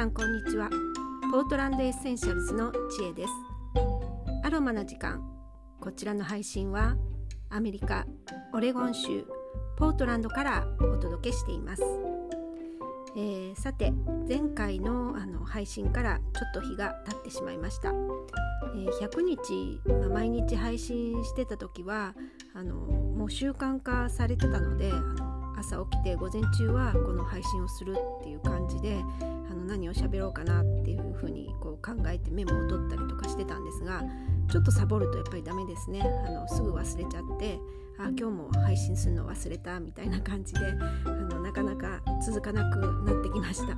さんこんにちは。ポートランドエッセンシャルズの知恵です。アロマな時間。こちらの配信はアメリカオレゴン州ポートランドからお届けしています、えー、さて前回のあの配信からちょっと日が経ってしまいました、えー、100日、まあ、毎日配信してた時はあのもう習慣化されてたのであの朝起きて午前中はこの配信をするっていう感じであの何を喋ろうかなっていう風にこう考えてメモを取ったりとかしてたんですがちょっとサボるとやっぱりダメですねあのすぐ忘れちゃってあ今日も配信するの忘れたみたいな感じであのなかなか続かなくなってきました。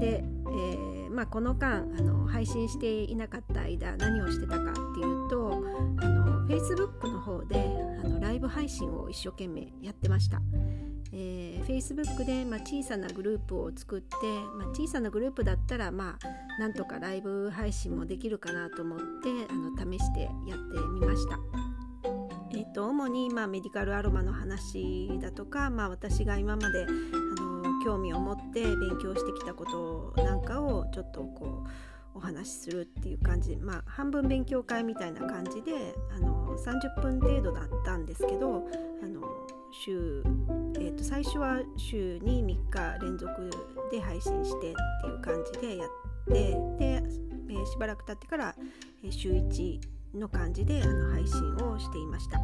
で、えー、まあ、この間あの配信していなかった間何をしてたかっていうとあの Facebook の方であのライブ配信を一生懸命やってました。えー、Facebook で、まあ、小さなグループを作って、まあ、小さなグループだったら、まあ、なんとかライブ配信もできるかなと思ってあの試してやってみました。えーと、主に、まあ、メディカルアロマの話だとか、まあ、私が今まであの興味を持って勉強してきたことなんかをちょっとこうお話しするっていう感じまあ半分勉強会みたいな感じであの30分程度だったんですけどあの週、えー、と最初は週に3日連続で配信してっていう感じでやってで、えー、しばらく経ってから週1の感じであの配信をしていました。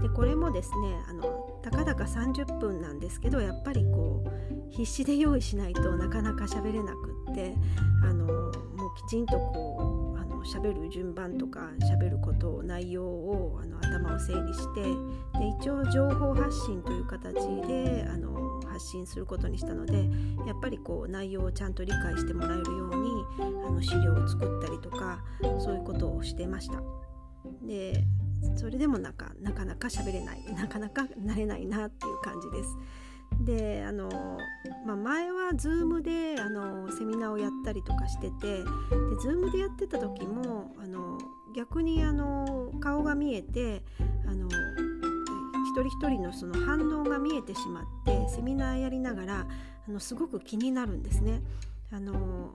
でこれもですねあのたかだか30分なんですけどやっぱりこう必死で用意しないとなかなか喋れなくってあのもうきちんとこう喋る順番とか喋ること内容をあの頭を整理してで一応情報発信という形であの発信することにしたのでやっぱりこう内容をちゃんと理解してもらえるようにあの資料を作ったりとかそういうことをしてました。でそれでもなんかなかなか喋れないなかなか慣れないなっていう感じです。であの、まあ、前は Zoom であのセミナーをやったりとかしててで Zoom でやってた時もあの逆にあの顔が見えてあの一人一人のその反応が見えてしまってセミナーやりながらあのすごく気になるんですね。あの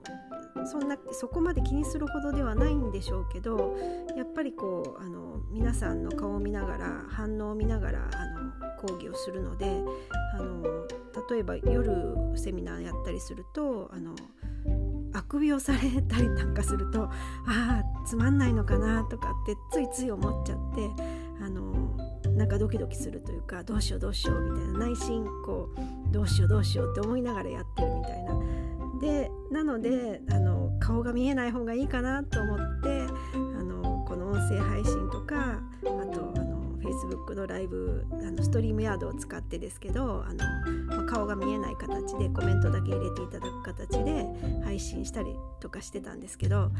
そんなそこまで気にするほどではないんでしょうけどやっぱりこうあの皆さんの顔を見ながら反応を見ながらあの講義をするのであの例えば夜セミナーやったりするとあのあくびをされたりなんかするとああつまんないのかなとかってついつい思っちゃってあのなんかドキドキするというかどうしようどうしようみたいな内心こうどうしようどうしようって思いながらやってるみたいな。でなのであの顔が見えない方がいいかなと思ってあのこの音声配信とかあとあの Facebook のライブあのストリームヤードを使ってですけどあの、まあ、顔が見えない形でコメントだけ入れていただく形で配信したりとかしてたんですけど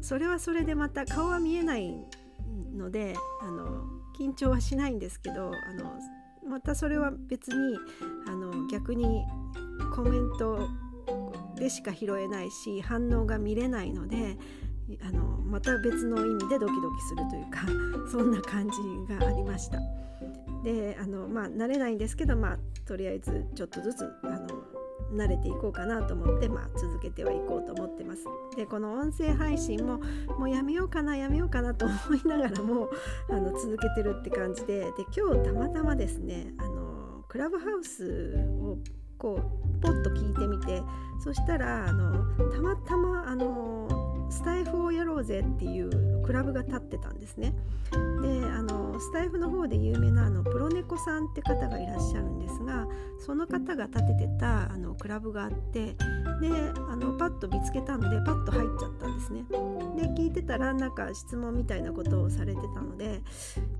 それはそれでまた顔は見えないのであの緊張はしないんですけどあのまたそれは別にあの逆にコメントでしか拾えないし反応が見れないのであのまた別の意味でドキドキするというか そんな感じがありました。であのまあ慣れないんですけどまあとりあえずちょっとずつあの慣れていこうかなと思って、まあ、続けてはいこうと思ってます。でこの音声配信ももうやめようかなやめようかなと思いながらも あの続けてるって感じでで今日たまたまですねあのクラブハウスをこうポッと聞いてみてそしたらあのたまたまあのスタイフをやろうぜっていうクラブが立ってたんですね。であのスタイフの方で有名なあのプロネコさんって方がいらっしゃるんですがその方が立ててたあのクラブがあってであのパッと見つけたのでパッと入っちゃったんですね。で聞いてたらなんか質問みたいなことをされてたので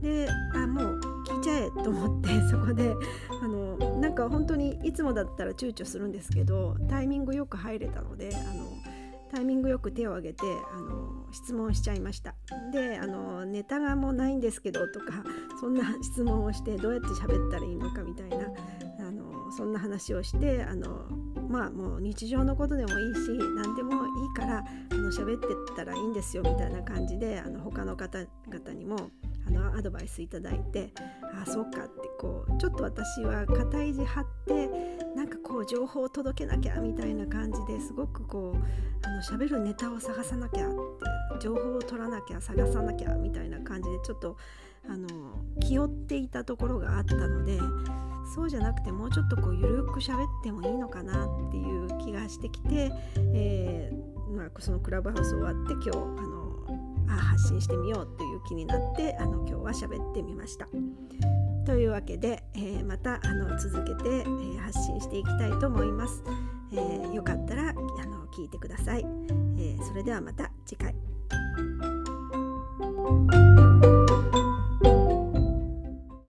であもう聞いちゃえと思ってそこであのなんか本当にいつもだったら躊躇するんですけどタイミングよく入れたのであのタイミングよく手を挙げてあの質問しちゃいました。であのネタがもうないんですけどとか そんな質問をしてどうやって喋ったらいいのかみたいなあのそんな話をしてあのまあもう日常のことでもいいし何でもいいからあの喋ってったらいいんですよみたいな感じであの他の方々にもあのアドバイスいただいてあそうかってこうちょっと私は肩肘張ってなんかこう情報を届けなきゃみたいな感じですごくこうあの喋るネタを探さなきゃって情報を取らなきゃ探さなきゃみたいな感じでちょっとあの気負っていたところがあったのでそうじゃなくてもうちょっとこうゆるく喋ってもいいのかなっていう気がしてきて、えー、まあ、そのクラブハウス終わって今日あのあ発信してみようという気になってあの今日は喋ってみました。というわけで、えー、またあの続けて、えー、発信していきたいと思います。えー、よかったらあの聞いてください、えそれではまた次回。